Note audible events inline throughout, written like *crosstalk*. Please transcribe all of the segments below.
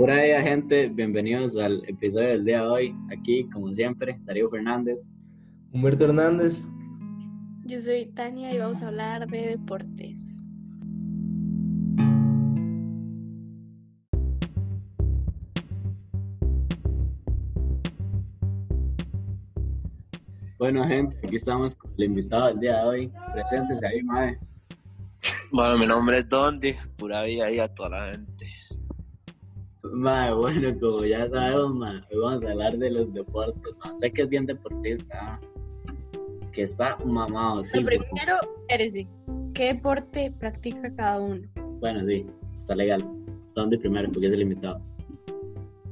Pura vida, gente. Bienvenidos al episodio del día de hoy. Aquí, como siempre, Darío Fernández. Humberto Hernández. Yo soy Tania y vamos a hablar de deportes. Bueno, gente, aquí estamos con el invitado del día de hoy. Preséntese ahí, mae. Bueno, mi nombre es Dondi, pura vida ahí a toda la gente. Mae, bueno, como ya sabemos, hoy vamos a hablar de los deportes. No sé que es bien deportista, ¿ah? que está mamado. Sí, Lo primero, Eresi, ¿qué deporte practica cada uno? Bueno, sí, está legal. Dondi primero, porque es el invitado.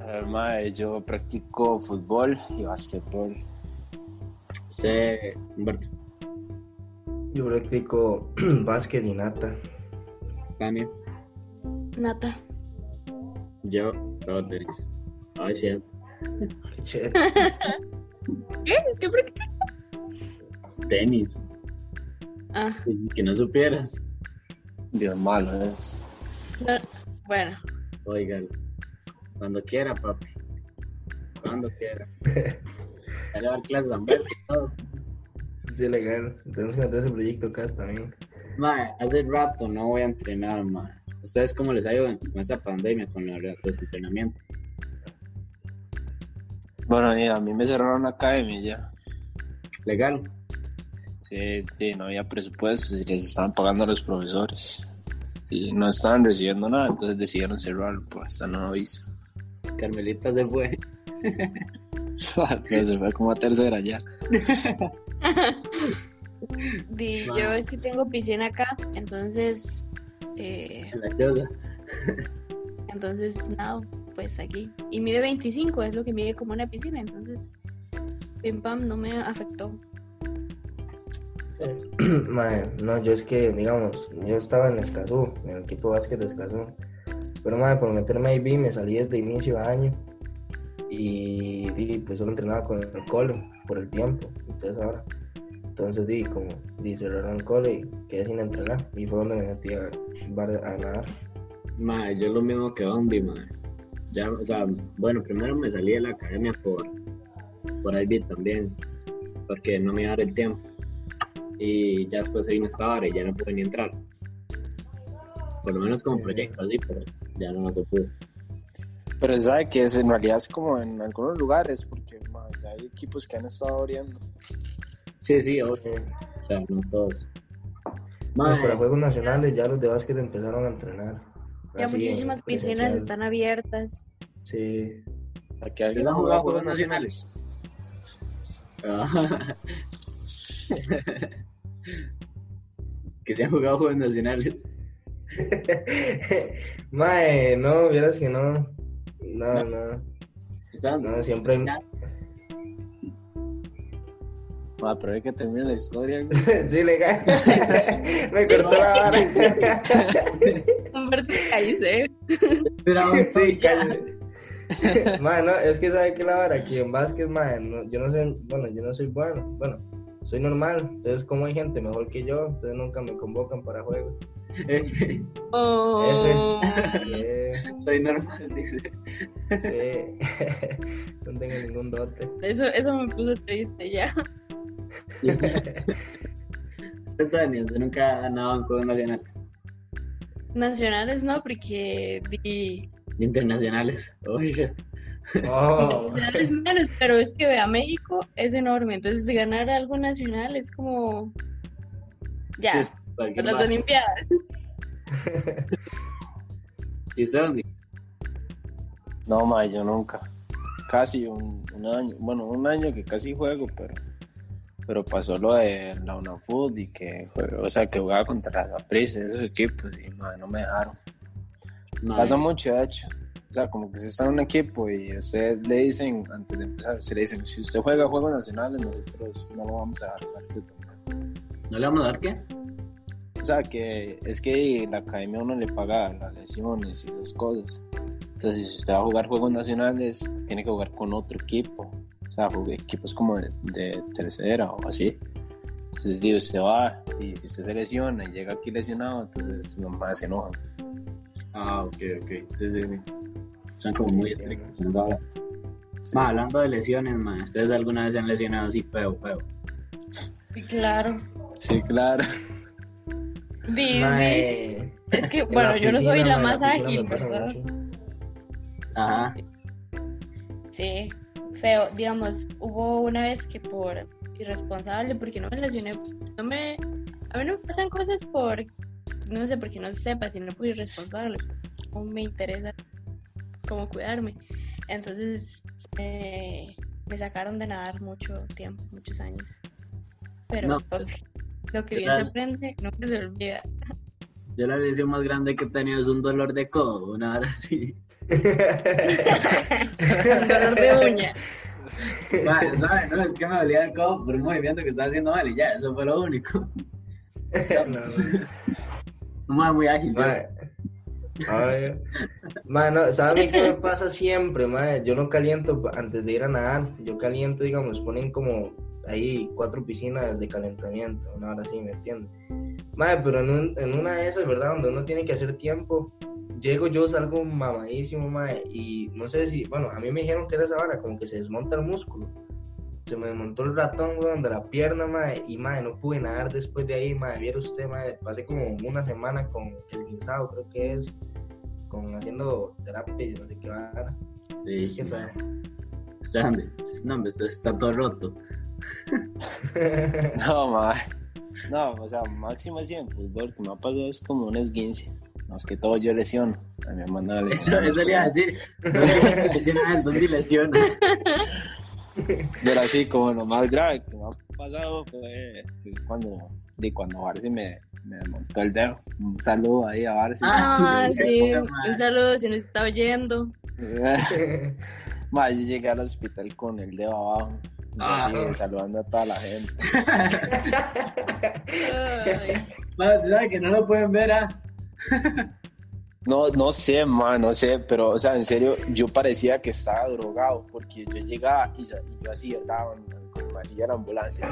A ver, mae, yo practico fútbol y básquetbol. Usted, Humberto, Yo practico *clears throat* básquet y nata. también. Nata. Yo, todo tenis. Ay, sí. Qué *laughs* chévere. ¿Qué? ¿Qué practica? Tenis. Ah, Que no supieras. Bien malo es. no. Bueno, Oigan, cuando quiera, papi. Cuando quiera. *laughs* Ya le va a dar clases a todo. Sí, legal. Tenemos que meter ese proyecto acá también. Mae, hace rato no voy a entrenar, mae. ¿Ustedes cómo les ha ido con esta pandemia, con los entrenamientos? Bueno, a mí me cerraron la academia ya. ¿Legal? Sí, sí, no había presupuestos y les estaban pagando a los profesores. Y no estaban recibiendo nada, entonces decidieron cerrarlo por hasta nuevo aviso. Carmelita se fue. *laughs* se fue como a tercera ya. *laughs* di, yo es que tengo piscina acá, entonces, eh, la *laughs* entonces, nada, pues aquí. Y mide 25, es lo que mide como una piscina, entonces, pim pam, no me afectó. *clears throat* No, yo es que, digamos, yo estaba en Escazú, en el equipo de básquet de Escazú. Pero, mae, por meterme ahí vi, me salí desde inicio de año. Y, y, pues solo entrenaba con el cole por el tiempo. Entonces ahora, entonces di, como di, cerraron el cole y quedé sin entrenar. Y fue donde me metí a, a nadar. Mae, yo lo mismo que Ondi, mae. Ya, o sea, bueno, primero me salí de la academia por, por IB también, porque no me iba a dar el tiempo. Y ya después se vino esta hora y ya no pude ni entrar. Por lo menos como proyecto así, pero ya no se pudo. Pero sabe que es, en realidad es como en algunos lugares, porque hay equipos que han estado abriendo. Sí, sí, obvio. Sí. O sea, no todos. Pues Mae, para Juegos Nacionales ya los de básquet empezaron a entrenar. Ya Así, muchísimas piscinas están abiertas. Sí. Aquí ¿Ustedes han jugado Juegos Nacionales? Ah. *laughs* que se han jugado Juegos Nacionales. *laughs* Mae, no, vieras que no. No, no. Estaban- No, siempre- Ah, pero hay que terminar la historia. güey. *laughs* sí, legal. *laughs* Me cortó la vara. Humberto Cállese. Sí, cállate. Mae, no, es que sabe que la vara aquí en básquet, mae, no, yo no soy, bueno, yo no soy bueno, bueno, soy normal, entonces como hay gente mejor que yo, entonces nunca me convocan para juegos. *laughs* Oh. Sí, *laughs* Soy normal, dice. sí. *laughs* no tengo ningún dote. Eso, eso me puso triste ya. Usted, usted nunca ha ganado en Juegos Nacionales. Nacionales no, porque di, Internacionales. Oye. Oh, nacionales menos, pero es que vea, México es enorme, entonces ganar algo nacional es como ya, Sí, por las. Olimpiadas. *laughs* ¿Y usted dónde? No, mae, yo nunca. Casi un, un año, bueno, un año que casi juego, pero pero pasó lo de la UNAFUT y que fue, o sea, que jugaba contra la Prisa, esos equipos y mae, no me dejaron. Pasa mucho, de hecho. O sea, como que usted está en un equipo y usted le dicen, antes de empezar, usted le dicen, si usted juega juegos nacionales, nosotros no lo vamos a dar para este torneo. ¿No le vamos a dar qué? O sea, que es que la academia uno le paga las lesiones y esas cosas. Entonces, si usted va a jugar juegos nacionales, tiene que jugar con otro equipo. O sea, equipos como de, de tercera o así. Entonces, digo, usted va y si usted se lesiona y llega aquí lesionado, entonces los más se enojan. Ah, ok, ok. Sí, sí, sí. son como muy estrictos. Ma, hablando de lesiones, ma, ¿ustedes alguna vez se han lesionado así feo, feo? Sí, claro. Sí, claro. Sí, sí. Es que, en bueno, yo no soy la más ágil, ¿verdad? Ajá. Sí, feo. Digamos, hubo una vez que por irresponsable, porque no me lesioné, no me... A mí no me pasan cosas por, no sé, porque no sepa, sino por irresponsable. No me interesa cómo cuidarme. Entonces, eh, me sacaron de nadar mucho tiempo, muchos años. Pero No, lo que bien se aprende, nunca se olvida. Yo la lesión más grande que he tenido es un dolor de codo, una hora así. Un dolor de uña. Vale, ¿sabes? No, es que me dolía el codo por un movimiento que estaba haciendo mal y ya, eso fue lo único. No, no. No me muy ágil. yo. Mae. Ay, mae, no, ¿sabe qué me pasa siempre, mae? Yo no caliento antes de ir a nadar. Yo caliento, digamos, ponen como ahí cuatro piscinas de calentamiento, una hora así, ¿me entiendes? Mae, pero en, un- en una de esas, ¿verdad? Donde uno tiene que hacer tiempo, llego yo, salgo mamadísimo, mae, y no sé si, bueno, a mí me dijeron que era esa hora, como que se desmonta el músculo. Se me desmontó el ratón, weón, de la pierna, mae, y mae, no pude nadar después de ahí, mae, viera usted, mae, pasé como una semana con esguinzado, creo que es, con haciendo terapia y no sé qué va. Sí, Qué sea, hombre, no, hombre, está todo roto. *laughs* No, ma. No, o sea, máximo así en fútbol, que me ha pasado es como un esguince. Más que todo yo lesiono. A mi hermana le Eso, eso le iba a decir. No es que lesiona. *laughs* Pero así como lo más grave que me ha pasado fue, cuando, de cuando Barcy me, me desmontó el dedo. Un saludo ahí a Barcy. Ah, *laughs* sí, un saludo si nos está oyendo. Ma, yo llegué al hospital con el dedo abajo. Ah. así, saludando a toda la gente. *laughs* Bueno, tú sabes que no lo pueden ver, ¿ah? No, no sé, ma, no sé, pero, o sea, en serio, yo parecía que estaba drogado, porque yo llegaba y, yo así andaba con la silla de la ambulancia.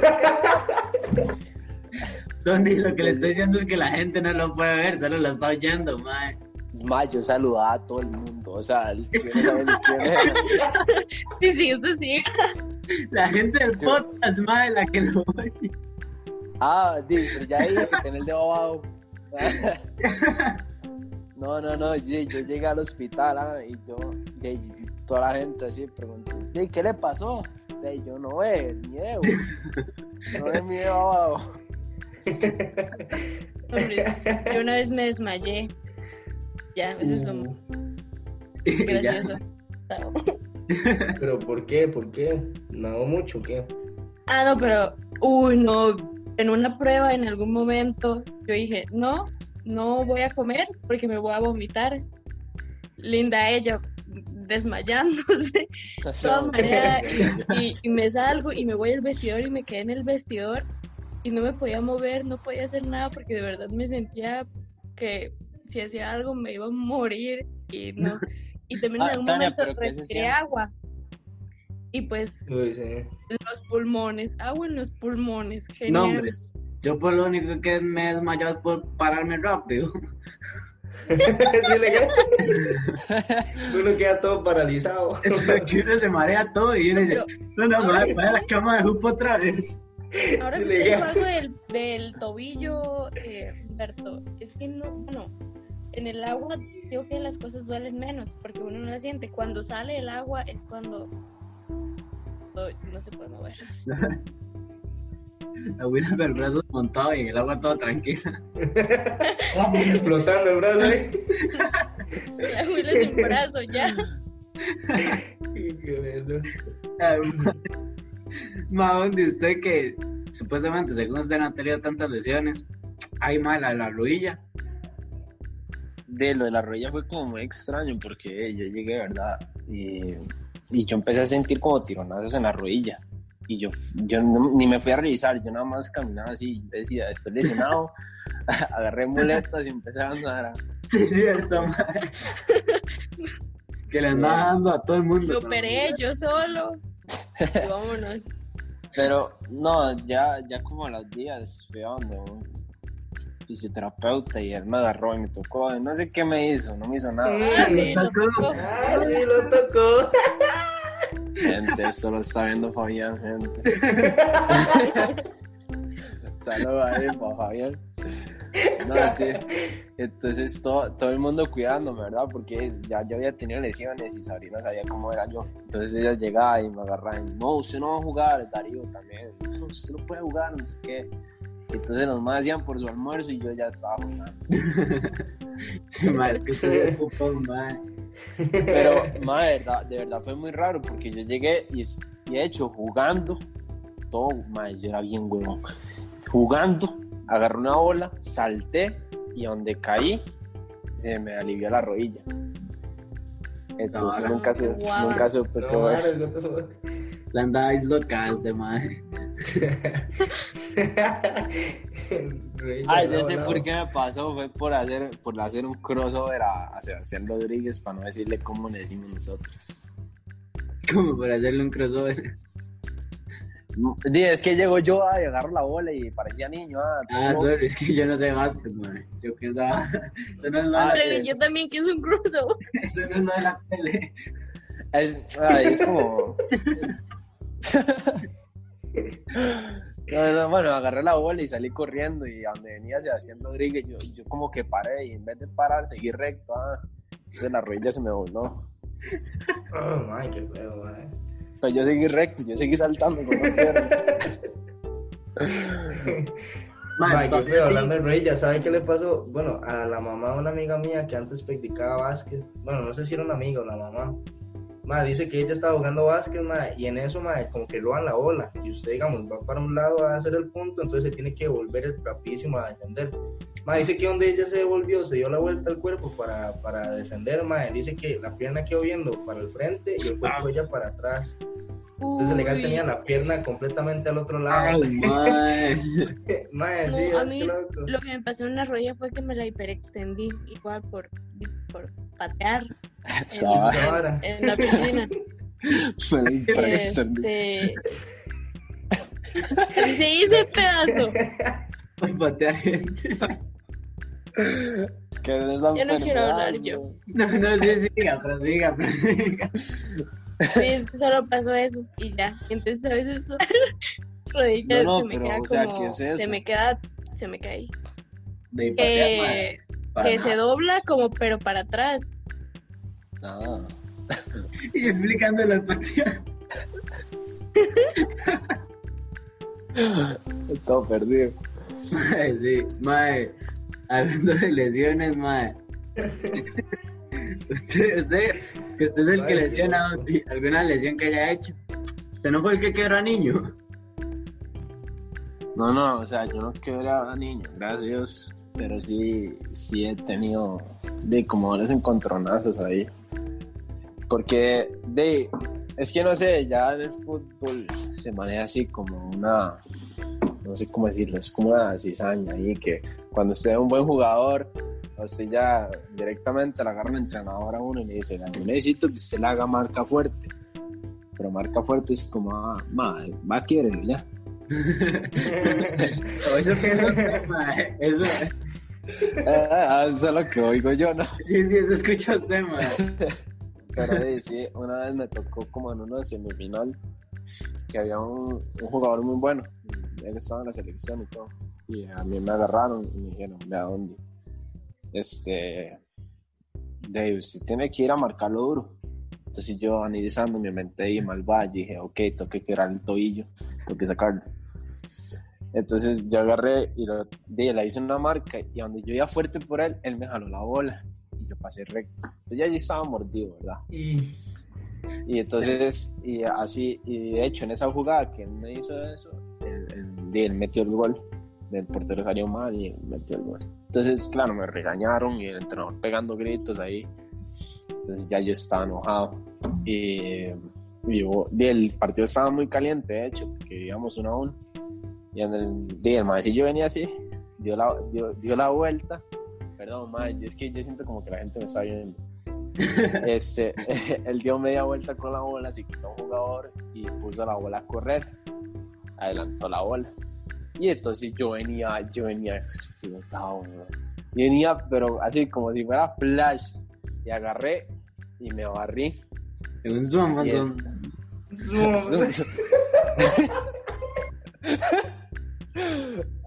Donde lo que le estoy diciendo es que la gente no lo puede ver, solo lo está oyendo, mae. Ma, yo saludaba a todo el mundo, o sea, *laughs* ni quién era. Sí, sí, esto sí. La gente del Yo- podcast, mae, la que lo oye. Ah, sí, pero ya dije que tenía el dedo abajo. *laughs* No, no, no, sí, yo llegué al hospital ah, y yo, y toda la gente así preguntó, "Sí, ¿qué le pasó? Y yo no ve el miedo, no ve mi dedo abajo. *laughs* Hombre, yo una vez me desmayé. Ya, eso es lo Uh, *laughs* gracioso. *laughs* Pero ¿por qué? ¿Por qué? ¿Nadó mucho o qué? Ah, no, pero, uy, no, en una prueba en algún momento yo dije, no, no voy a comer porque me voy a vomitar. Linda ella, desmayándose, *laughs* toda mareada, y, y me salgo y me voy al vestidor y me quedé en el vestidor y no me podía mover, no podía hacer nada porque de verdad me sentía que si hacía algo me iba a morir y *laughs* no. Y también en Ah, algún Tania, momento pero ¿qué se respiré agua. Y pues Uy, sí. en los pulmones, agua en los pulmones, No, genial. hombre. Yo por lo único que me he desmayado es por pararme rápido. *laughs* Sí, le queda. *laughs* Uno queda todo paralizado. Es que uno se marea todo y uno dice, no, no, me voy a poner a la cama de jupo otra vez. Ahora Sí, que usted legal. dijo algo del, del tobillo, eh, Humberto, es que no, bueno, en el agua digo que las cosas duelen menos porque uno no la siente. Cuando sale el agua es cuando no, no se puede mover. *laughs* La Willa con el brazo montado y en el agua todo tranquila. *laughs* Flotando el brazo ahí. *laughs* La abuela sin brazo ya. Qué bueno. Ma, donde usted que supuestamente, según usted, no ha tenido tantas lesiones, hay mala la rodilla. De lo de la rodilla fue como muy extraño porque yo llegué, ¿verdad? Y, y yo empecé a sentir como tironazos en la rodilla. Y yo, yo no- ni me fui a revisar, yo nada más caminaba así, decía, estoy lesionado, *laughs* agarré muletas y empecé a andar. Sí, cierto. *laughs* Que le andaba dando a todo el mundo. Lo operé yo solo. Y *laughs* vámonos. Pero no, ya, ya como a los días fue a donde un fisioterapeuta y él me agarró y me tocó. No sé qué me hizo, no me hizo nada. Sí, lo tocó. Sí, lo tocó. Gente, esto lo está viendo Fabián, gente. *laughs* Saludos ahí para Fabián. No, sí. Entonces todo, todo el mundo cuidándome, ¿verdad? Porque ya yo había tenido lesiones y Sabrina sabía cómo era yo. Entonces ella llegaba y me agarraba y, no, usted no va a jugar, Darío también. No, usted no puede jugar, no sé qué. Entonces los más hacían por su almuerzo y yo ya estaba *laughs* es que *laughs* mae. Pero, *laughs* ma, de verdad, de verdad fue muy raro porque yo llegué y, y de hecho jugando, todo, ma, yo era bien huevón. Jugando, agarré una bola, salté y donde caí se me alivió la rodilla. Entonces No, nunca, su- wow. nunca supe No, cómo es. madre. La andabais *laughs* locas de mae. Rey, Ay, ya sé por qué me pasó, fue por hacer, por hacer un crossover a, a Sebastián Rodríguez para no decirle cómo le decimos nosotros. *laughs* Como para hacerle un crossover. Es que llego yo ah, y agarro la bola y parecía niño. Ah, Ah, sorry, es que yo no sé básquet, mae. Yo pensaba. *laughs* Eso no es Ah, nada. Yo también quise un cruzo. *laughs* Eso no es nada de la tele. Es, ay, es como. *laughs* No, no, bueno, agarré la bola y salí corriendo y a donde venía Sebastián Rodríguez, yo, yo como que paré y en vez de parar, seguí recto. Ah, entonces la rodilla se me voló. Oh, my, qué feo, madre. Pero yo seguí recto, yo seguí saltando con una pierna. *laughs* Feo, sí. hablando de Rey, ya sabe qué le pasó. Bueno, a la mamá de una amiga mía que antes practicaba básquet. Bueno, no sé si era una amiga o la mamá. Ma, dice que ella estaba jugando básquet, ma, y en eso, ma, como que lo dan la bola. Y usted, digamos, va para un lado a hacer el punto, entonces se tiene que volver rapidísimo a defender. Ma, dice que donde ella se devolvió, se dio la vuelta al cuerpo para, para defender, ma. Dice que la pierna quedó viendo para el frente y el cuerpo ella para atrás. Entonces, legal Uy. tenía la pierna completamente al otro lado. Ay, *laughs* mae. *laughs* Ma, No, sí, a mí. Lo que me pasó en la rodilla fue que me la hiperextendí, igual por, por patear *laughs* Vara. en la piscina. *laughs* fue impresión. Este... Se dice pedazo. Por patear gente. Que Ya no quiero hablar yo. No, no, sí, siga, prosiga, prosiga. Sí, es que solo pasó eso y ya. Entonces a veces *laughs* la rodilla No, no, se me pero, queda o sea, como... ¿qué es eso? Se me queda... Se me cae. De patear, mae. Que, Para que se dobla como pero para atrás. Ah. Y explicándolo al patear. Todo perdido. Mae, sí, mae. Hablando de lesiones, mae. Usted, usted, que usted es el que lesiona alguna lesión que haya hecho. Usted no fue el que quebró a niño. No, no, o sea, yo no quebraba niño, gracias a Dios, pero sí, sí he tenido de como los encontronazos ahí. Porque de, es que no sé, ya en el fútbol se maneja así como una, no sé cómo decirlo, es como una cizaña ahí que cuando usted es un buen jugador, usted ya directamente le agarra un entrenador a uno y le dice, yo necesito que usted le haga marca fuerte. Pero marca fuerte es como, ah, ma, va a quererlo ya. *laughs* *laughs* Eso que no mae. Eso, *laughs* Ah, eso es lo que oigo yo, ¿no? sí, sí, eso escucha usted, *laughs* mae. Pero sí, sí, una vez me tocó como en una semifinal que había un, un jugador muy bueno. Él estaba en la selección y todo. Y a mí me agarraron y me dijeron, ¿de a dónde? Este, de usted tiene que ir a marcarlo duro. Entonces yo analizando me inventé y y dije, ok, tengo que quebrar el tobillo, tengo que sacarlo. Entonces yo agarré y lo, di, le hice una marca y donde yo iba fuerte por él, él me jaló la bola y yo pasé recto. Entonces ya yo estaba mordido, ¿verdad? Y Y entonces, y así, y de hecho en esa jugada que él me hizo eso, él, él- él metió el gol. El portero salió mal y él metió el gol. Entonces, claro, me regañaron y el entrenador pegando gritos ahí. Entonces ya yo estaba enojado. Y, y yo- di, el partido estaba muy caliente, de hecho, porque íbamos uno a uno. Y en el, di, el maecillo venía así, dio la, dio, dio la vuelta. Perdón, mae, es que yo siento como que la gente me está viendo. *laughs* Este, *laughs* él dio media vuelta con la bola, se quitó un jugador y puso la bola a correr. Adelantó la bola. Y entonces yo venía, yo venía explotado. Yo venía, pero así como si fuera flash. Y agarré y me barrí. En un zoom, Bien. zoom. *laughs*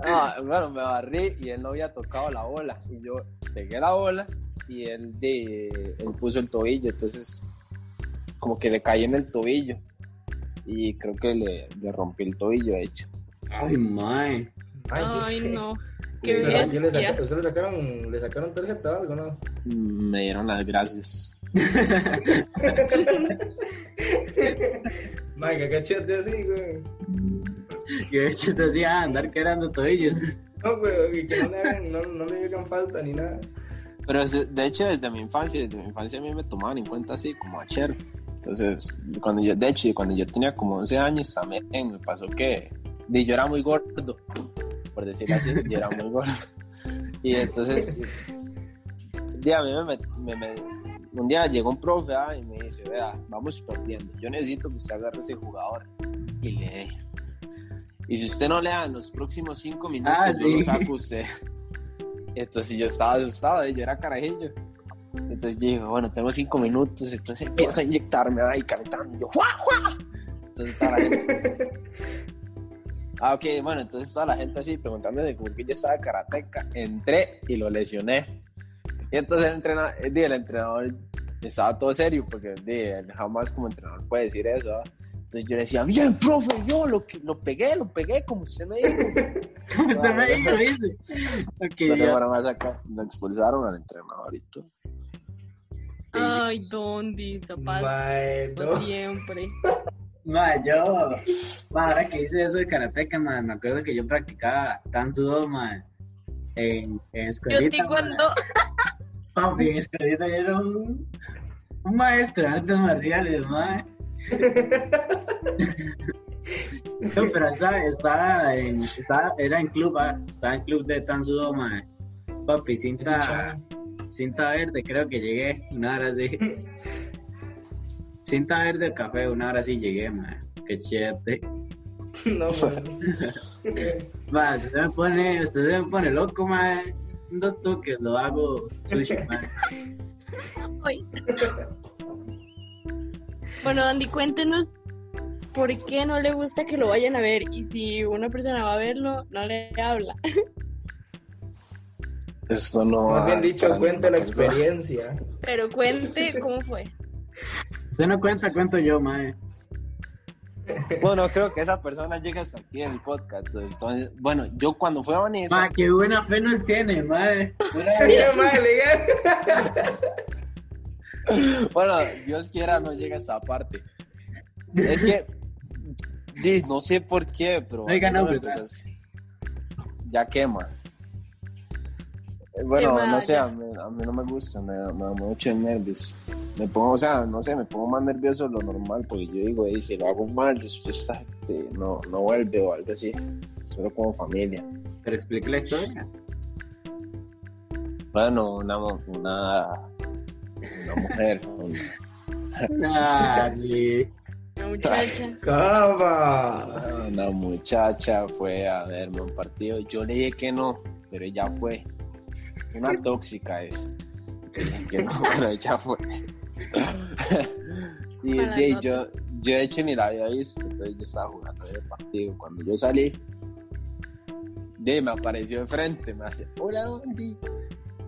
Ah, bueno, me barrí y él no había tocado la bola. Y yo pegué la bola y él, de, él puso el tobillo. Entonces, como que le caí en el tobillo. Y creo que le, le rompí el tobillo, de hecho. Ay, mae. Ay, no. Qué ¿sí le saca- ¿Ustedes le sacaron, le sacaron tarjeta o algo, no? Mm, Me dieron las gracias. *laughs* Mae, que cachete así, güey. Yo de hecho te decía andar quebrando tobillos. No, y que no le, hagan, no, no le hagan falta ni nada. Pero de hecho, desde mi infancia, desde mi infancia a mí me tomaban en cuenta así como a Cher. Entonces, cuando yo, de hecho, cuando yo tenía como 11 años también me pasó que yo era muy gordo, por decirlo así, yo era muy gordo. Y entonces, di, a mí me, me- me- un día llegó un profe ah, y me dice, vea, vamos perdiendo, yo necesito que usted agarre ese jugador. Y le dije, y si usted no le da en los próximos 5 minutos, Ah, yo lo saco usted. Entonces yo estaba asustado, ¿eh? yo era carajillo. Entonces yo dije, bueno, tengo cinco minutos, entonces empiezo a inyectarme ahí cantando. Yo, ¡Jua, jua! Entonces toda la gente. Ah, ok, bueno, entonces toda la gente así preguntándome por qué yo estaba karateca. Entré y lo lesioné. Y entonces el entrenador, eh, el entrenador estaba todo serio, porque él jamás como entrenador puede decir eso. ¿va? Entonces yo le decía, bien, profe, yo lo, que- lo pegué, lo pegué, como usted me dijo. *laughs* Usted me dijo, dice. Ok, No más acá. Lo expulsaron al entrenador y todo. Ay, Dondi, zapato. Pues no. siempre. Mae, yo, ahora que hice eso de karateca, mae, me acuerdo que yo practicaba tan sudo, mae, en, en Yo escuelita, te cuando. mae. *laughs* Papi, en escuelita yo era un, un maestro de artes marciales, mae. No, pero ¿sabes? estaba en, estaba, era en club, ah, estaba en club de tan sudo, mae. Papi, cinta, cinta verde, creo que llegué, una hora así. Cinta verde café, una hora sí llegué, mae. Qué chévere. No, mae. Se me pone, usted se me pone loco, mae. Dos toques, lo hago sushi, mae. Bueno, Andy, cuéntenos por qué no le gusta que lo vayan a ver y si una persona va a verlo, no le habla. *laughs* Eso no. Más bien dicho, para cuenta la experiencia. Pero cuente cómo fue. Usted no cuenta, cuento yo, mae. Bueno, creo que esa persona llega hasta aquí en el podcast. Entonces, bueno, yo cuando fui a Vanessa. Mae, qué buena fe nos tiene, mae. Pura vida. Mira, legal. Bueno, Dios quiera no llega a esa parte. Es que. di, no sé por qué, pero. No así. Ya quema. Eh, Bueno, Quema, no sé, a mí, a mí no me gusta, me, da- me da muchos nervios. Me pongo, o sea, no sé, me pongo más nervioso de lo normal porque yo digo, "Ey, si lo hago mal, después esta gente no, no vuelve o algo así. Solo como familia. Pero explique la historia. Bueno, una, una, una mujer. una- muchacha. Cava. Una muchacha fue a verme un partido. Yo le dije que no, pero ella fue. Una tóxica es. Que no, pero ella fue. *laughs* y de- yo, yo de hecho ni la había visto, entonces yo estaba jugando el partido. Cuando yo salí, de, me apareció de frente, me hace, hola, Dondi.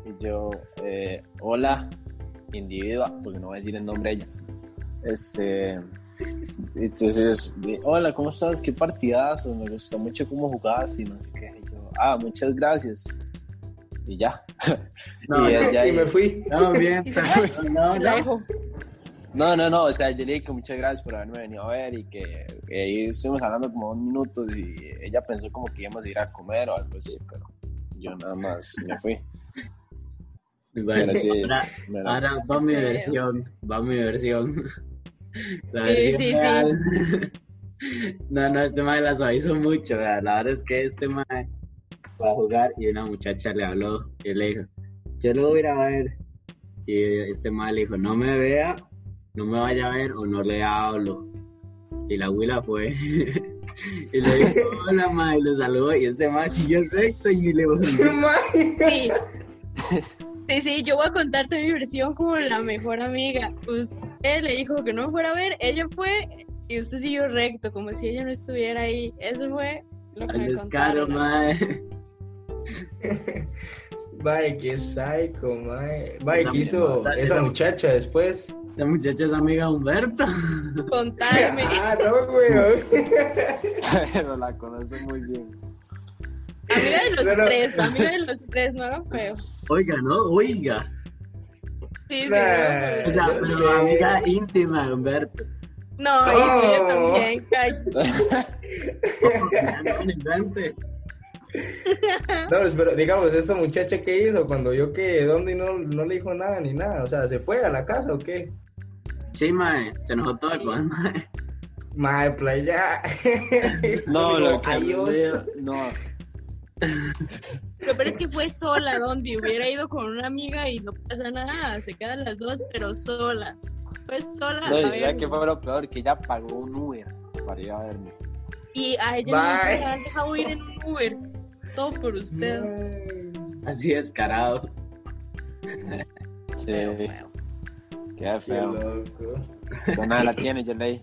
Y yo, eh, hola, individua, porque no voy a decir el nombre de ella. Este, entonces, hola, ¿cómo estás? ¿Qué partidazo? Me gustó mucho cómo jugabas y no sé qué. Y yo, ah, muchas gracias. Y ya. *laughs* No, y y me fui. No, bien, *laughs* no, no. No, no, no, o sea, yo le dije que muchas gracias por haberme venido a ver y que, que ahí estuvimos hablando como dos minutos y ella pensó como que íbamos a ir a comer o algo así, pero yo nada más me fui. Bueno, *laughs* sí, ahora, ahora va mi versión, va mi versión. *laughs* La Sí, versión sí, sí. real. *laughs* No, no, este mae la suavizó mucho, ¿verdad? la verdad es que este mae fue a jugar y una muchacha le habló y le dijo, yo lo voy a ir a ver. Y este mae le dijo, no me vea, no me vaya a ver o no le hablo. Y la abuela fue. Y le dijo, hola, ma, y lo saludó. Y este ma siguió recto y ni le volvió. Mae. Sí. Sí, sí, yo voy a contarte mi versión como la mejor amiga. Usted le dijo que no me fuera a ver, ella fue y usted siguió recto, como si ella no estuviera ahí. Eso fue lo que Al me descaro, contaron. ma. Mae, *laughs* qué psycho, mae. Mae, Esa ¿qué hizo esa esa- muchacha después? Esta muchacha es amiga de Humberto. Contarme. *laughs* Ah, no, güey. *laughs* Pero la conoce muy bien. Amiga de los Pero- tres, amiga de los tres, no hagan feo. Oiga, ¿no? Oiga. Sí, sí, Nah. no. O sea, Yo pero amiga íntima de Humberto. No, y sí, yo Oh. también, cállate. No me invente. No, pero digamos, esta muchacha que hizo cuando vio que Dondi no, no le dijo nada ni nada, o sea, ¿se fue a la casa o qué? Sí, mae, se enojó todo con el mae. Mae, playa. No, *laughs* lo que adiós. no. Lo peor es que fue sola, donde hubiera ido con una amiga y no pasa nada, se quedan las dos, pero sola. Fue sola. No, y ¿sabes qué fue lo peor? Que ella pagó un Uber para ir a verme. Y a ella Bye. no la han dejado ir en un Uber. Todo por usted. Así descarado. Sí, Feo, feo. queda Qué feo. loco. Pero nada la tiene, yo leí.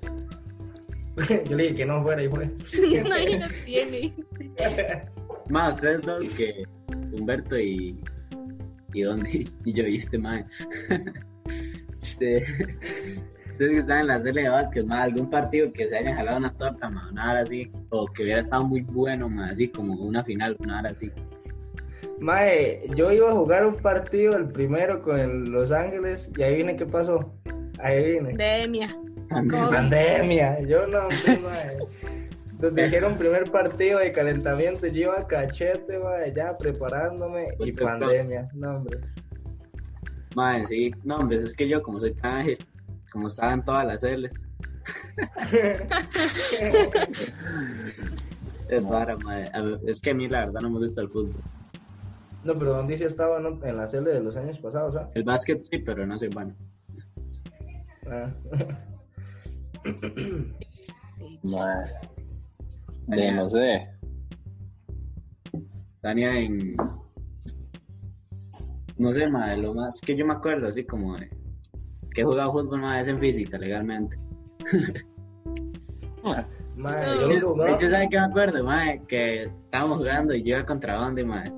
*laughs* Yo le dije que no fuera y fue. *laughs* Nadie la tiene. *laughs* Más ustedes dos que Humberto y. y dónde *laughs* y yo y este mae. *laughs* Este, ustedes que están en la serie de básquet, mae, algún partido que se hayan jalado una torta, mae, una hora así. O que hubiera estado muy bueno, mae, así como una final, una hora así. Mae, yo iba a jugar un partido, el primero con el Los Ángeles, y ahí viene qué pasó. Ahí viene. Demia. Pandemia, yo no, pues, *laughs* mae. Nos dijeron primer partido de calentamiento, yo iba a cachete, mae, ya preparándome, y Pues, pandemia, no, hombre. Mae, sí. No, hombre, es que yo, como soy tan ágil, como estaba en todas las L's. *laughs* Es vara, mae. Es que a mí la verdad no me gusta el fútbol. No, pero ¿dónde dice estaba no? en la serie de los años pasados, ¿ah? El básquet sí, pero no soy bueno. Ah. Sí. No, de no sé. Tania en. No sé, madre, lo más que yo me acuerdo, así como de. Que he jugado fútbol más es en física, legalmente. Mae, No. yo jugaba. ¿sabes qué me acuerdo, madre? Que estábamos jugando y yo iba contra Bondi, madre.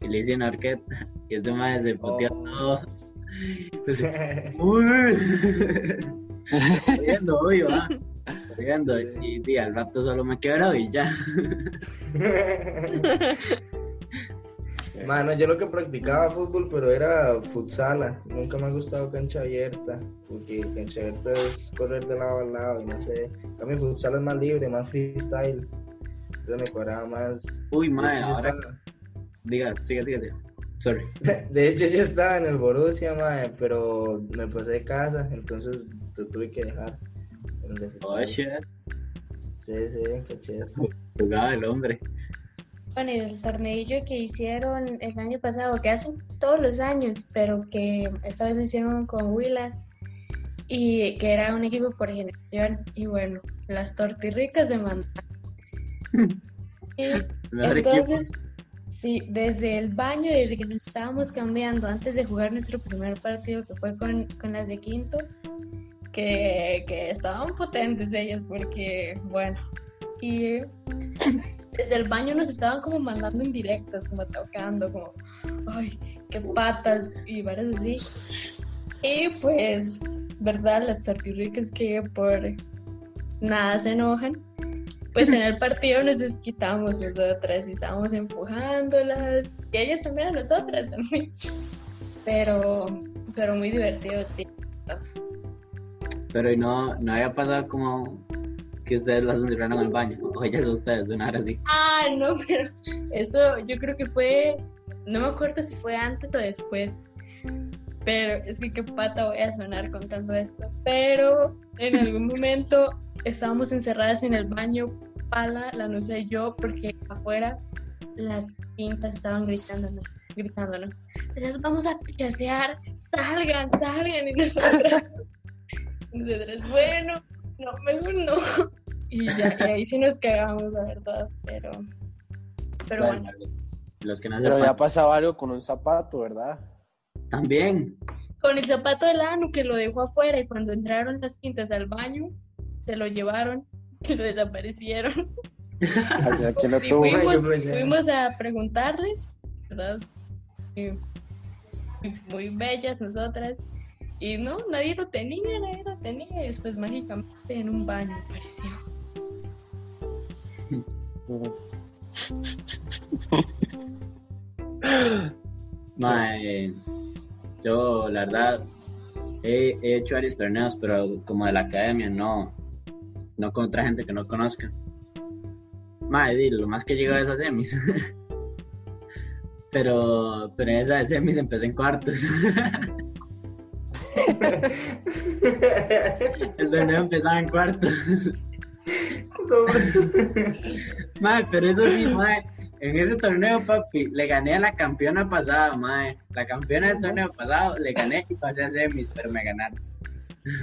Y le hice una arqueta. Y ese madre se puteó Oh. todo. Entonces, ¡Uy! *laughs* Obvio, ¿ah? Y, al rato solo me quebró y ya. *laughs* Mano, yo lo que practicaba fútbol, pero era futsala. Nunca me ha gustado cancha abierta, porque cancha abierta es correr de lado a lado y no sé. En cambio, futsal es más libre, más freestyle. Entonces me cuadraba más. Uy, madre, ahora. estaba- Diga, sigue, sigue. Sorry. *laughs* de hecho, yo estaba en el Borussia, mae, pero me pasé de casa, entonces lo tuve que dejar. Futsal. Oh, shit. Sí, sí, cachete. Jugaba el hombre. Bueno, y el torneillo que hicieron el año pasado, que hacen todos los años, pero que esta vez lo hicieron con Willas y que era un equipo por generación. Y bueno, las tortirricas de *laughs* Mejor entonces, sí, desde el baño, desde que nos estábamos cambiando, antes de jugar nuestro primer partido, que fue con, con las de quinto, que, que estaban potentes ellas, porque, bueno, y desde el baño nos estaban como mandando indirectas, como tocando, como, ay, qué patas, y varias así. Y pues, ¿verdad? Las tortirricas que por nada se enojan. Pues en el *laughs* partido nos desquitamos nosotras y estábamos empujándolas. Y ellas también a nosotras también. Pero, pero muy divertido, sí. Pero y no, no había pasado como que ustedes las encerraron en el baño. O ellas ustedes, una hora así. Ah, no, *laughs* pero eso yo creo que fue, no me acuerdo si fue antes o después. Pero es que qué pata voy a sonar contando esto. Pero en *laughs* algún momento estábamos encerradas en el baño, Pala, la no sé yo, porque afuera las pintas estaban gritándonos, gritándonos. "Les vamos a pichasear, salgan, salgan. Y nosotras, nosotras, bueno, no, mejor no. Y, ya, y ahí sí nos cagamos, la verdad, pero, pero bueno. Los que no Pero ya pasaba algo con un zapato, ¿verdad? también. Con el zapato de Lanu que lo dejó afuera y cuando entraron las quintas al baño, se lo llevaron *laughs* y lo desaparecieron. Fuimos, Ay, qué fuimos a preguntarles, ¿verdad? Y- y muy bellas nosotras. Y no, nadie lo tenía, nadie lo tenía. Y después mágicamente en un baño apareció. *laughs* Mae, yo, la verdad, he, he hecho varios torneos, pero como de la academia, no, no con gente que no conozca. Mae, lo más que llego es a semis. *laughs* pero, pero en esa de semis empecé en cuartos. *laughs* El torneo empezaba en cuartos. *laughs* Mae, pero eso sí, mae, en ese torneo, papi, le gané a la campeona pasada, mae. La campeona del torneo pasado le gané y pasé a semis, pero me ganaron.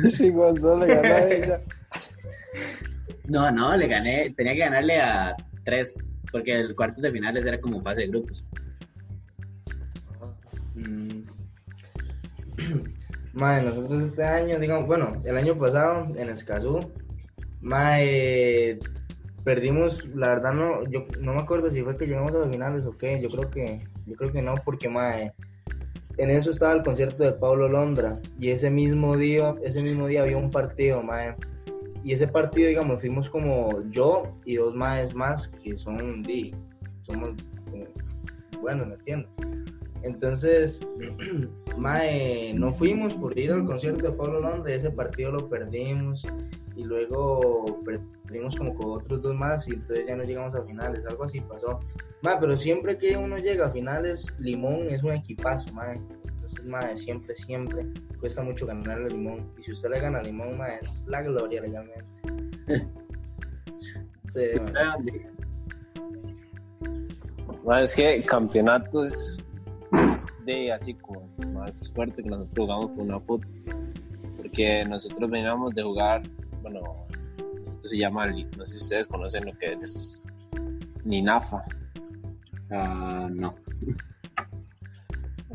Sí, Gonzalo le ganó a *laughs* ella. No, no, le gané, tenía que ganarle a tres, porque el cuarto de finales era como fase de grupos. Mm. *clears throat* *clears throat* Mae, nosotros este año, digamos, bueno, el año pasado en Escazú, mae, perdimos, la verdad no, yo no me acuerdo si fue que llegamos a los finales o qué, yo creo que, yo creo que no, porque mae, en eso estaba el concierto de Pablo Londra, y ese mismo día, ese mismo día había un partido, mae, y ese partido, digamos, fuimos como yo y dos maes más, que son, di, eh, bueno, me entiendo. Entonces, *clears throat* mae, no fuimos por ir al concierto de Pablo Londra, ese partido lo perdimos y luego perdimos como con otros dos más y entonces ya no llegamos a finales, algo así pasó. Mae, pero siempre que uno llega a finales, Limón es un equipazo, mae. Entonces, mae, siempre, siempre cuesta mucho ganarle a Limón. Y si usted le gana a Limón, mae, es la gloria legalmente. *laughs* Sí, mae. Bueno, es que campeonatos de así como más fuerte que nosotros jugamos fue una fútbol. Porque nosotros veníamos de jugar, bueno, esto se llama, no sé si ustedes conocen lo que es Ninafa. Ah, no.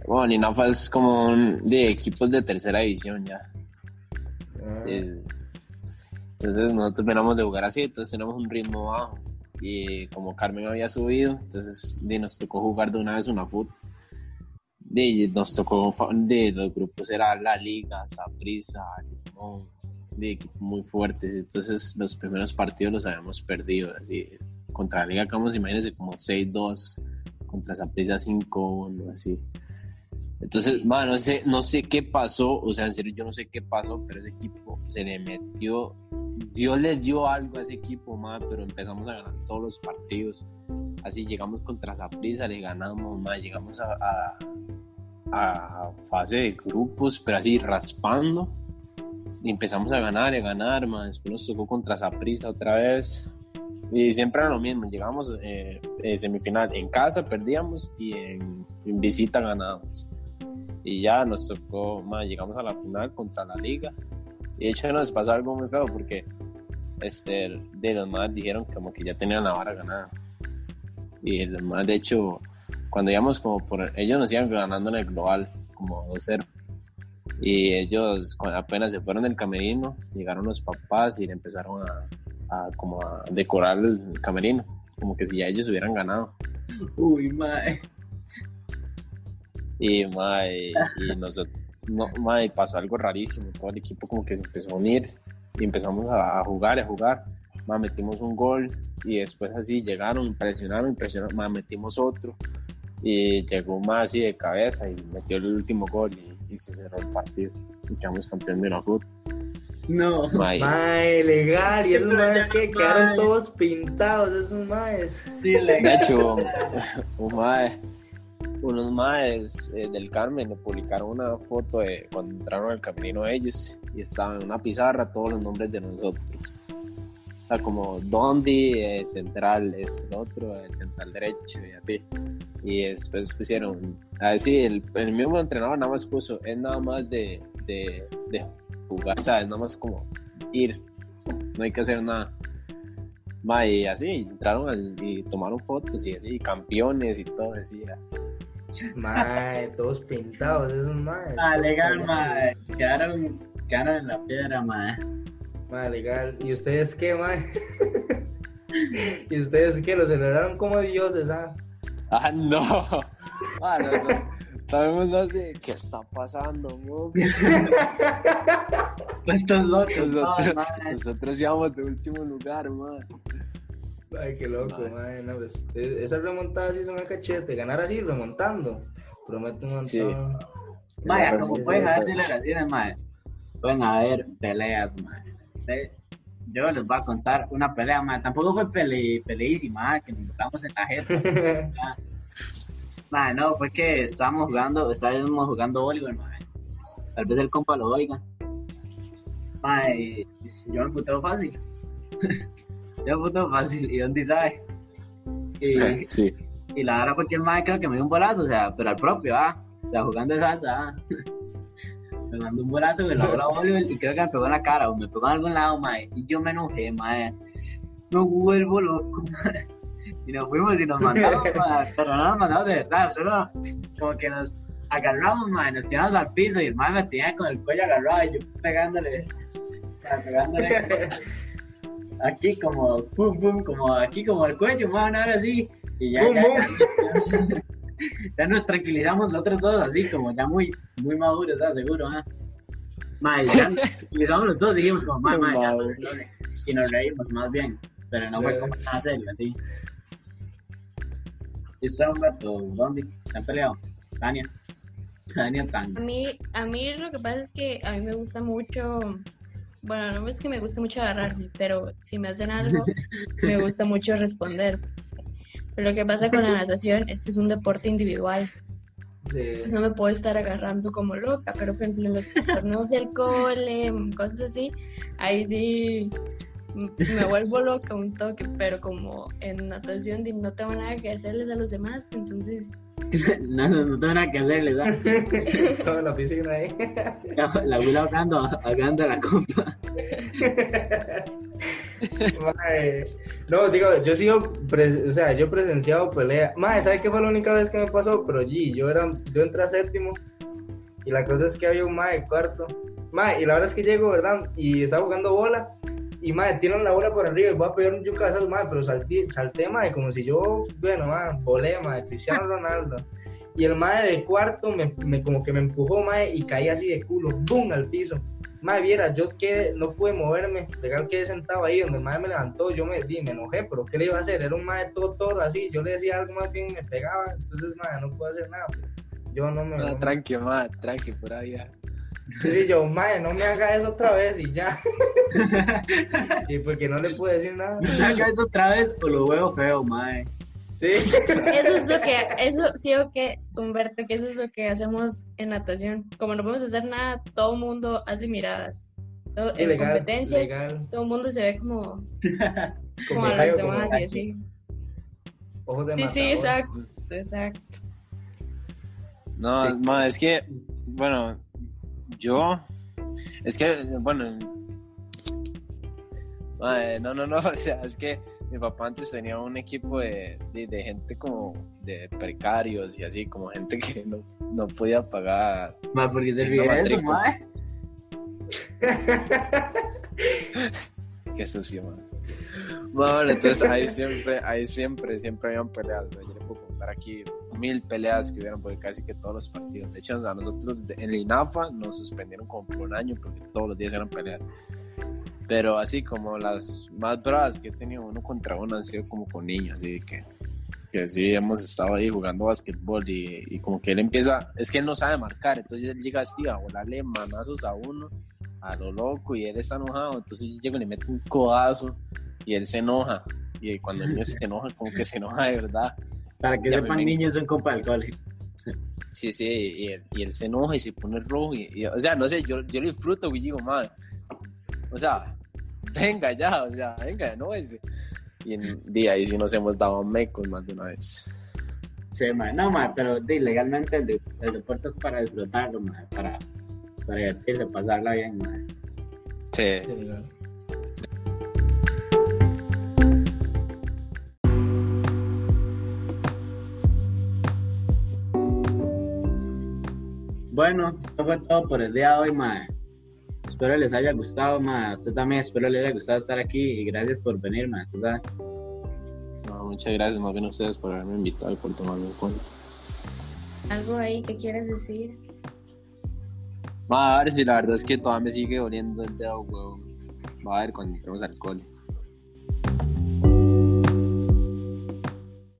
Bueno, Ninafa es como un, de equipos de tercera división ya. Ah, Sí, sí. Entonces nosotros veníamos de jugar así, entonces tenemos un ritmo bajo. Y como Carmen había subido, entonces nos tocó jugar de una vez una fútbol. De, nos tocó de los grupos era la Liga, Saprissa, Limón, equipos muy fuertes. Entonces los primeros partidos los habíamos perdido. Así, contra la Liga acabamos, imagínense, como 6-2, contra Saprissa 5-1, así. Entonces, no sé, no sé qué pasó, o sea, en serio, yo no sé qué pasó, pero ese equipo se le metió, Dios le dio algo a ese equipo, más, pero empezamos a ganar todos los partidos. Así llegamos contra Saprissa, le ganamos, más, llegamos a, a fase de grupos, pero así raspando. Y empezamos a ganar y a ganar, más. Después nos tocó contra Saprissa otra vez. Y siempre era lo mismo, llegamos eh, eh, semifinal en casa, perdíamos y en, en visita ganábamos y ya nos tocó, más llegamos a la final contra la liga. Y de hecho nos pasó algo muy feo porque este, de los más dijeron como que ya tenían la vara ganada. Y los más, de hecho, cuando íbamos como por, ellos nos iban ganando en el global, como 2-0. Y ellos apenas se fueron del camerino, llegaron los papás y le empezaron a, a como a decorar el camerino, como que si ya ellos hubieran ganado. Uy, mae. Y, mae, y nosotros, no, mae, pasó algo rarísimo. Todo el equipo como que se empezó a unir y empezamos a, a jugar, a jugar. Mae, metimos un gol y después así llegaron, presionaron, presionaron, mae, metimos otro y llegó más así de cabeza y metió el último gol y, y se cerró el partido y quedamos campeón de la fútbol. No. Mae, Mae, legal, y esos Eso maes que quedaron mae. todos pintados, esos maes. Sí, de le hecho, *laughs* un mae, unos maes eh, del Carmen le publicaron una foto de cuando entraron al camerino ellos y estaba en una pizarra todos los nombres de nosotros. Sea, como Dondi, eh, central es el otro, el central derecho y así. Y después pusieron, así, el, el mismo entrenador nada más puso, es nada más de, de, de jugar, o sea, es nada más como ir, no hay que hacer nada. Ma, y así, entraron al- y tomaron fotos y así, campeones y todo, decía. Mae, todos pintados, esos maes. Ah, legal, mae. Quedaron, quedaron en la piedra, mae. Mae, legal. ¿Y ustedes qué, mae? *laughs* ¿Y ustedes qué? Lo celebraron como dioses, ah. Ah, no. Ah, nosotros, también no sé qué está pasando, mo? *laughs* Estos locos, Nosotros, no, nosotros íbamos de último lugar, man. Ay, qué loco, mae. No, pues, e- esas remontadas sí son a cachete. Ganar así, remontando. Promete un montón. Sí. Vaya, como pueden haber sí. celebraciones, mae. Pueden haber peleas, mae. Yo les voy a contar una pelea. Tampoco fue pele, peleísima, mae, que nos botamos en la jeta. *laughs* Ah. No, fue que estábamos jugando, estábamos jugando voleibol. Tal vez el compa lo oiga. Mae, y- yo me puteo fácil. *laughs* yo me puteo fácil, ¿y dónde sabe? Y, Sí. y la verdad fue que el mae creo que me dio un bolazo, o sea, pero al propio, ah. O sea, jugando de salsa, ah. *laughs* Me mandó un bolazo de la bola *laughs* voleibol y creo que me pegó en la cara o me pegó en algún lado, mae. Y yo me enojé, mae. No vuelvo loco, mae. Y nos fuimos y nos mandamos, *laughs* mae. Pero no nos mandamos de verdad, solo como que nos agarramos, mae. Nos tiramos al piso y el mae me tenía con el cuello agarrado y yo pegándole. aquí como pum pum como aquí como el cuello más ahora así y ya, *laughs* *laughs* ya nos tranquilizamos los otros dos así como ya muy muy maduros ¿sabes? seguro ¿ah? Mae, ya nos tranquilizamos los dos y seguimos como mae, ya, y nos reímos más bien pero no fue como nada serio así y está un gato ¿dónde? ¿se han peleado? Tania Tania tan A mí, a mí lo que pasa es que a mí me gusta mucho, bueno, no es que me guste mucho agarrarme, pero si me hacen algo, *laughs* me gusta mucho responder. Pero lo que pasa con la natación es que es un deporte individual, Sí. pues no me puedo estar agarrando como loca, pero por ejemplo en los torneos del cole, cosas así, ahí sí me vuelvo loca un toque, pero como en natación no tengo nada que hacerles a los demás, entonces *laughs* no, no, no tengo nada que hacerle ¿sabes? *laughs* Toda la piscina ahí. La, *laughs* la abuela ahogando, ahogando a la compa. Mae, No, digo, yo sigo, o sea, yo he presenciado pelea. Mae, ¿sabe qué fue la única vez que me pasó? Pero G, yo era, yo entré a séptimo y la cosa es que había un mae de cuarto. Mae, y la verdad es que llego, ¿verdad? Y estaba jugando bola y mae, tiran la bola por arriba y voy a pegar un yucazo, mae, pero salté, salté, mae, como si yo, bueno, mae, volé, mae, Cristiano Ronaldo. Y el mae de cuarto me, me- como que me empujó, mae, y caí así de culo, ¡bum! al piso. Madre, viera, yo que no pude moverme, legal quedé sentado ahí, donde el madre me levantó, yo me, di, me enojé, pero ¿qué le iba a hacer? Era un madre todo toro así, yo le decía algo más bien, me pegaba, entonces madre, no puedo hacer nada. pues. Yo no me... Ah, no me- tranqui, ma, tranqui, por ahí ya. Sí, yo, madre, no me haga eso otra vez y ya. *laughs* y porque no le pude decir nada. Haga eso otra vez o lo veo feo, mae. Sí. Eso es lo que, eso sí o que, Humberto, que eso es lo que hacemos en natación. Como no podemos hacer nada, todo el mundo hace miradas. Todo- en Legal, competencias, legal. todo el mundo se ve como, *laughs* como a como demás y así. Ojos de Sí, sí, exacto, exacto. No, ma, es que, bueno, yo, es que, bueno, ma, no, no, no, *laughs* o sea, es que mi papá antes tenía un equipo de, de, de gente como de precarios y así, como gente que no, no podía pagar. Mae, porque se eso, mae. *laughs* Qué sucio, man. Bueno, entonces ahí siempre, ahí siempre, siempre habían peleas. ¿no? Yo le puedo contar aquí mil peleas que hubieron porque casi que todos los partidos. De hecho, a nosotros en la INAFA nos suspendieron como por un año porque todos los días eran peleas. Pero así como las más bravas que he tenido uno contra uno han sido como con niños, así que, que sí hemos estado ahí jugando basquetbol y, y como que él empieza, es que él no sabe marcar, entonces él llega así a volarle manazos a uno a lo loco y él está enojado, entonces yo llego y le meto un codazo y él se enoja y cuando el niño se enoja como que se enoja de verdad Para que Ya me sepan, ven. niños son compa del cole. sí sí y él, y él se enoja y se pone rojo y, y, o sea no sé yo, yo lo disfruto y digo madre o sea venga ya, o sea, venga, no es. Y en día ahí sí nos hemos dado mecos más de una vez. Sí, man, no, man, pero sí, legalmente el, deporte es para disfrutarlo, man, para, para divertirse, pasarla bien, man. Sí. Bueno, esto fue todo por el día de hoy, madre. Espero les haya gustado, mae. A usted también espero les haya gustado estar aquí y gracias por venir, sabe. No, muchas gracias más bien a ustedes por haberme invitado y por tomarme en cuenta. Algo ahí que quieras decir. Ma, a ver si la verdad es que todavía me sigue oliendo el dedo, weón. Va a ver cuando entremos al cole.